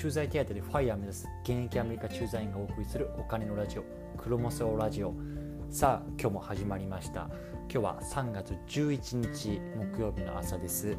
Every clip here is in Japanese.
駐在手当でファイヤー目指す現役アメリカ駐在員がお送りするお金のラジオクロモソラジオ。さあ今日も始まりました。今日は3月11日木曜日の朝です、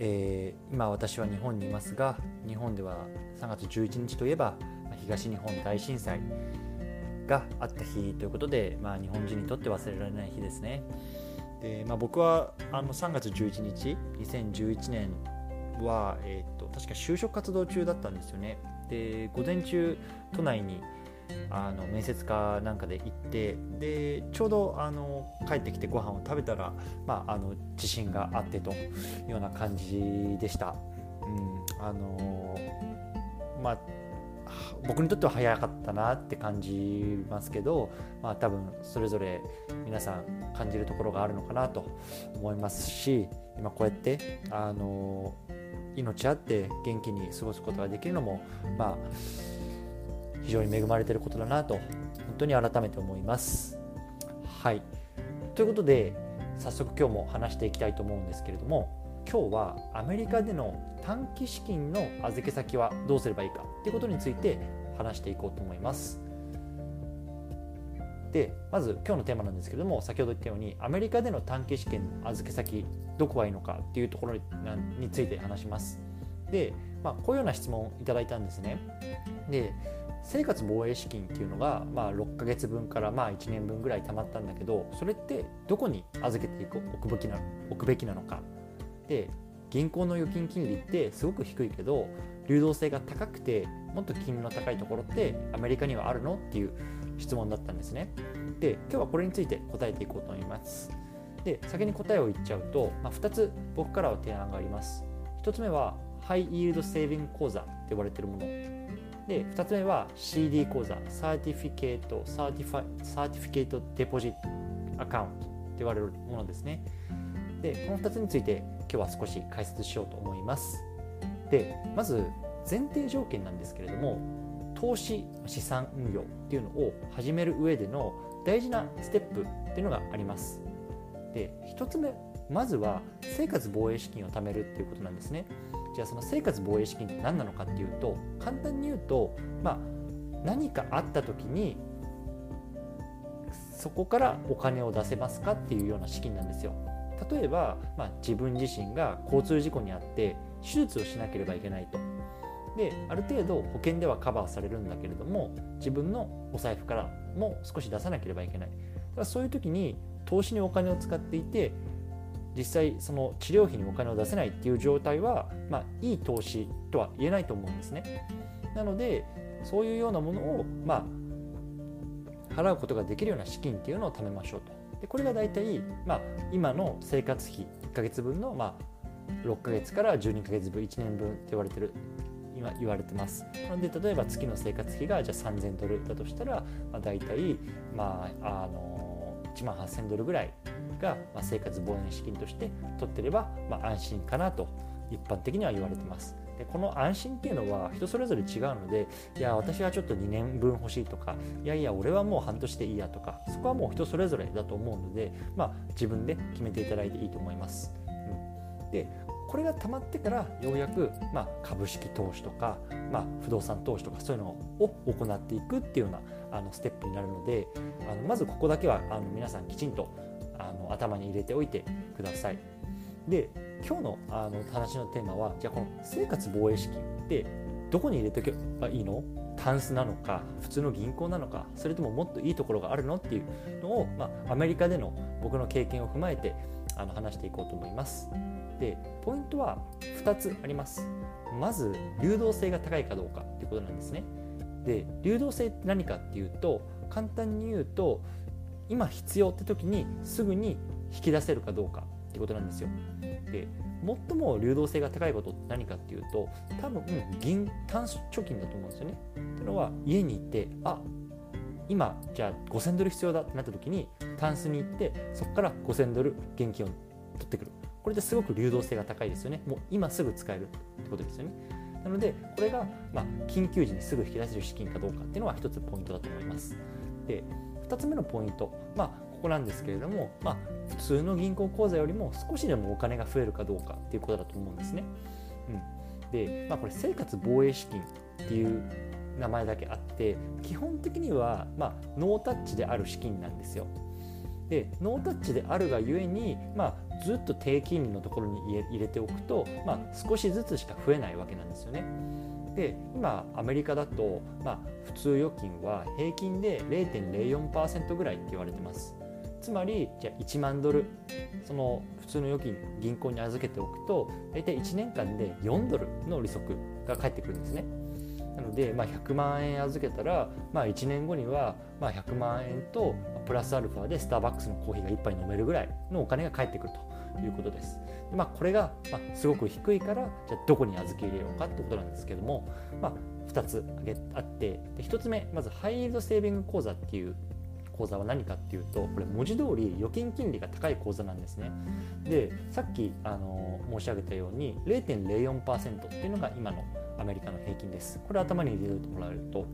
えー、今私は日本にいますが日本では3月11日といえば東日本大震災があった日ということで、まあ、日本人にとって忘れられない日ですね。で、まあ、僕はあの3月11日2011年は、えー、確か就職活動中だったんですよねで午前中都内にあの面接かなんかで行ってでちょうどあの帰ってきてご飯を食べたら、まあ、あの地震があってというような感じでした。うんあのまあ僕にとっては早かったなって感じますけど、まあ、多分それぞれ皆さん感じるところがあるのかなと思いますし今こうやってあの命あって元気に過ごすことができるのもまあ非常に恵まれていることだなと本当に改めて思います。はいということで早速今日も話していきたいと思うんですけれども今日はアメリカでの短期資金の預け先はどうすればいいかということについて話していこうと思います。でまず今日のテーマなんですけども先ほど言ったようにアメリカでの短期試験の預け先どこがいいのかっていうところについて話します。で、まあ、こういうような質問をいただいたんですね。で生活防衛資金っていうのが、まあ、6ヶ月分からまあ1年分ぐらい貯まったんだけどそれってどこに預けていく置くべきな置くべきなのかで銀行の預金金利ってすごく低いけど流動性が高くてもっと金利の高いところってアメリカにはあるのっていう質問だったんですね。で今日はこれについて答えていこうと思います。で先に答えを言っちゃうと、まあ、2つ僕からは提案があります。1つ目は high yield saving 口座って呼ばれてるもの。で2つ目は CD 口座 certificate certifi certificate deposit account って言われるものですね。でこの2つについて今日は少し解説しようと思います。でまず前提条件なんですけれども投資資産運用っていうのを始める上での大事なステップっていうのがあります。で1つ目まずは生活防衛資金を貯めるっていうことなんですね。じゃあその生活防衛資金って何なのかっていうと簡単に言うと、まあ、何かあった時にそこからお金を出せますかっていうような資金なんですよ。例えば、まあ、自分自身が交通事故にあって手術をしなければいけないと。である程度保険ではカバーされるんだけれども自分のお財布からも少し出さなければいけない。だからそういう時に投資にお金を使っていて実際その治療費にお金を出せないっていう状態は、まあ、いい投資とは言えないと思うんですね。なのでそういうようなものを、まあ、払うことができるような資金っていうのを貯めましょうと。でこれが大体、まあ、今の生活費1ヶ月分の、まあ、6ヶ月から12ヶ月分1年分って言われてる今言われてます。なので例えば月の生活費がじゃあ3000ドルだとしたら、まあ、大体、まあ、あの1万8000ドルぐらいが、まあ、生活防衛資金として取ってれば、まあ、安心かなと一般的には言われてます。でこの安心っていうのは人それぞれ違うのでいや私はちょっと2年分欲しいとかいやいや俺はもう半年でいいやとかそこはもう人それぞれだと思うので、まあ、自分で決めていただいていいと思います。うん、でこれが溜まってからようやく、まあ、株式投資とか、まあ、不動産投資とかそういうのを行っていくっていうようなあのステップになるのであのまずここだけはあの皆さんきちんとあの頭に入れておいてください。で今日のあの話のテーマはじゃあこの生活防衛資金ってどこに入れておけばいいの？タンスなのか普通の銀行なのかそれとももっといいところがあるの？っていうのを、まあ、アメリカでの僕の経験を踏まえてあの話していこうと思います。でポイントは2つあります。まず流動性が高いかどうかっていうことなんですね。で流動性って何かっていうと簡単に言うと今必要って時にすぐに引き出せるかどうかってことなんですよ。で最も流動性が高いことって何かっていうと多分銀単貯金だと思うんですよね。っていうのは家に行ってあ今じゃあ5000ドル必要だってなった時にタンスに行ってそこから5000ドル現金を取ってくる。これですごく流動性が高いですよね。もう今すぐ使えるってことですよね。なのでこれが、ま、緊急時にすぐ引き出せる資金かどうかっていうのは一つポイントだと思います。で2つ目のポイント、まあ、ここなんですけれども、まあ、普通の銀行口座よりも少しでもお金が増えるかどうかっていうことだと思うんですね、うん、で、まあ、これ生活防衛資金っていう名前だけあって基本的には、まあ、ノータッチである資金なんですよ。でノータッチであるがゆえに、まあ、ずっと低金利のところに入れておくと、まあ、少しずつしか増えないわけなんですよね。で今アメリカだと、まあ、普通預金は平均で0.04%ぐらいって言われてます。つまりじゃあ1万ドルその普通の預金銀行に預けておくと大体1年間で4ドルの利息が返ってくるんですね。なので、まあ、100万円預けたら、まあ、1年後には、まあ、100万円とプラスアルファでスターバックスのコーヒーが1杯飲めるぐらいのお金が返ってくるということです。でまあ、これが、まあ、すごく低いからじゃあどこに預け入れようかってことなんですけども、まあ、2つあってで1つ目まずハイイールドセービング口座っていう口座は何かっていうとこれ文字通り預金金利が高い口座なんですねでさっきあの申し上げたように0.04%っていうのが今のアメリカの平均ですこれ頭に入れてもらえると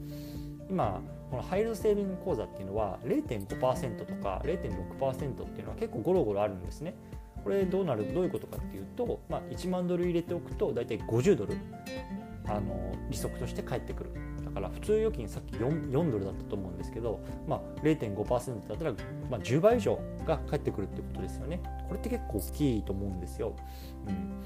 今このハイルドセービング口座っていうのは0.5%とか0.6%っていうのは結構ゴロゴロあるんですねこれどうなるどういうことかっていうと、まあ、1万ドル入れておくと大体50ドルあの利息として返ってくるだから普通預金さっき 4, 4ドルだったと思うんですけど、まあ、0.5%だったら、まあ、10倍以上が返ってくるってことですよね。これって結構大きいと思うんですよ。うん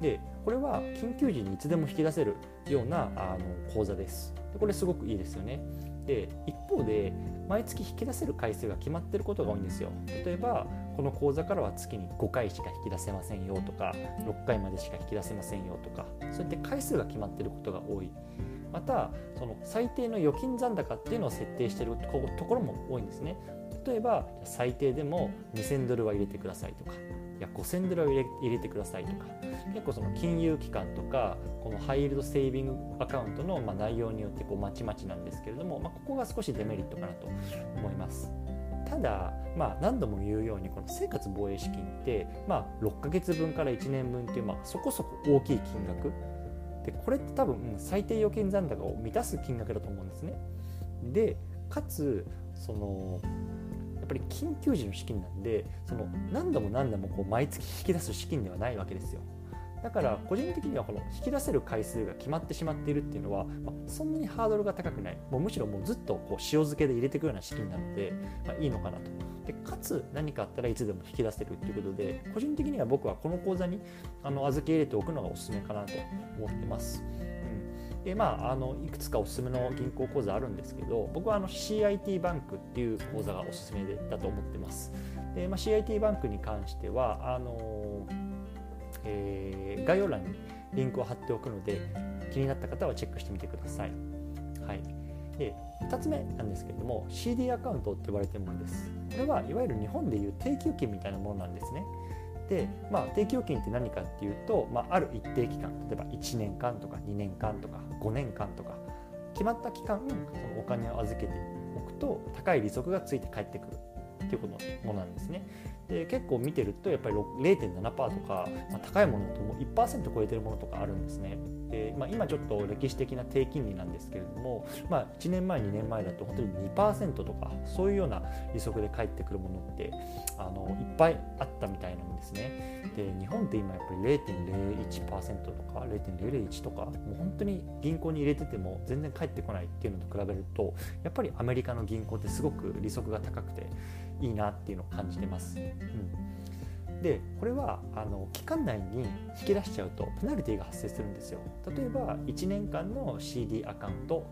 でこれは緊急時にいつでも引き出せるようなあの口座です。でこれすごくいいですよね。で一方で毎月引き出せる回数が決まってることが多いんですよ。例えばこの口座からは月に5回しか引き出せませんよとか6回までしか引き出せませんよとかそうやって回数が決まってることが多い。またその最低の預金残高っていうのを設定してるところも多いんですね例えば最低でも2000ドルは入れてくださいとかいや5000ドルは入れてくださいとか。結構その金融機関とかこのハイイールドセービングアカウントのま内容によってこうまちまちなんですけれども、まあ、ここが少しデメリットかなと思います。ただ、まあ、何度も言うようにこの生活防衛資金って、まあ、6ヶ月分から1年分っていう、まあ、そこそこ大きい金額。でこれって多分最低預金残高を満たす金額だと思うんですね。でかつそのぱり緊急時の資金なんでその何度も何度もこう毎月引き出す資金ではないわけですよ。だから個人的にはこの引き出せる回数が決まってしまっているっていうのは、まあ、そんなにハードルが高くないもうむしろもうずっとこう塩漬けで入れていくような資金なので、まあ、いいのかなとでかつ何かあったらいつでも引き出せるっていうことで個人的には僕はこの口座にあの預け入れておくのがおすすめかなと思ってます。でまあ、あのいくつかおすすめの銀行口座あるんですけど僕はあの CIT バンクっていう口座がおすすめだと思ってます。でまあ、CIT バンクに関してはあの、えー、概要欄にリンクを貼っておくので気になった方はチェックしてみてください。はい、で2つ目なんですけれども CD アカウントって呼ばれてるものですこれはいわゆる日本でいう定期預金みたいなものなんですねで、まあ、定期預金って何かっていうと、まあ、ある一定期間例えば1年間とか2年間とか5年間とか決まった期間そのお金を預けておくと高い利息がついて返ってくるっていうことものなんですね。で結構見てるとやっぱり0.7%とか、まあ、高いものだともう1%超えてるものとかあるんですね。でまあ、今ちょっと歴史的な低金利なんですけれども、まあ、1年前2年前だと本当に2%とかそういうような利息で返ってくるものってあのいっぱいあったみたいなんですね。で日本って今やっぱり0.01%とか0.001とかもう本当に銀行に入れてても全然返ってこないっていうのと比べるとやっぱりアメリカの銀行ってすごく利息が高くていいなっていうのを感じてます。うん、でこれはあの期間内に引き出しちゃうとペナルティが発生するんですよ。例えば1年間の CD アカウント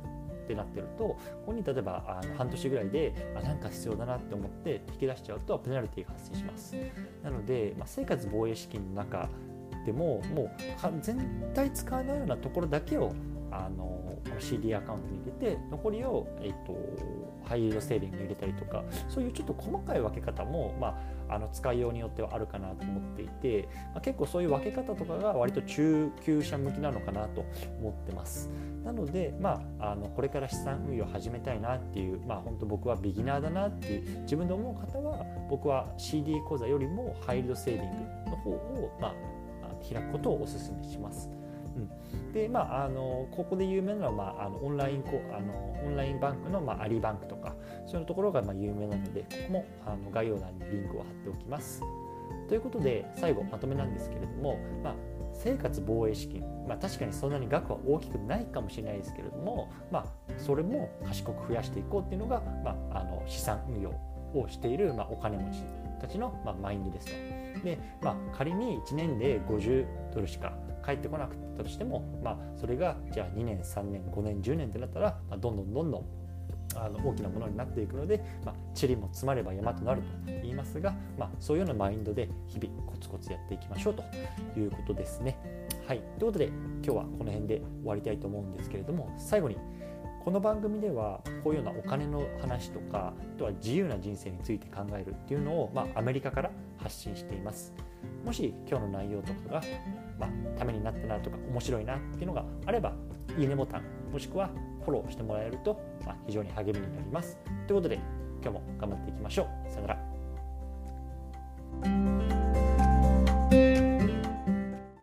ってなってるとここに例えばあの半年ぐらいであなんか必要だなって思って引き出しちゃうとペナルティが発生しますなので、まあ、生活防衛資金の中でももう全体使わないようなところだけをあの CD アカウントに入れて残りを、えーと、ハイイードセービングに入れたりとかそういうちょっと細かい分け方も、まあ、あの使いようによってはあるかなと思っていて、まあ、結構そういう分け方とかが割と中級者向きなのかなと思ってます。なので、まあ、あのこれから資産運用を始めたいなっていう、まあ、本当僕はビギナーだなっていう自分で思う方は僕は CD 口座よりもハイルドセービングの方を、まあ、開くことをお勧めします。うん、でまああのここで有名なのは、まあ、あのオンラインこあのオンラインバンクの、まあ、アリバンクとかそういうところがまあ有名なのでここもあの概要欄にリンクを貼っておきます。ということで最後まとめなんですけれども、まあ、生活防衛資金、まあ、確かにそんなに額は大きくないかもしれないですけれども、まあ、それも賢く増やしていこうっていうのが、まあ、あの資産運用をしている、まあ、お金持ちたちの、まあ、マインドですと。で、まあ、仮に1年で50ドルしか返ってこなかったとしても、まあ、それがじゃあ2年3年5年10年ってなったら、まあ、どんどんどんどんあの大きなものになっていくので、まあ、塵も詰まれば山となると言いますが、まあ、そういうようなマインドで日々コツコツやっていきましょうということですね。はい、ということで今日はこの辺で終わりたいと思うんですけれども最後にこの番組ではこういうようなお金の話とかあとは自由な人生について考えるっていうのを、まあ、アメリカから発信しています。もし今日の内容とかが、まあ、ためになったなとか面白いなっていうのがあればいいねボタンもしくはフォローしてもらえると、まあ、非常に励みになります。ということで今日も頑張っていきましょう。さよなら。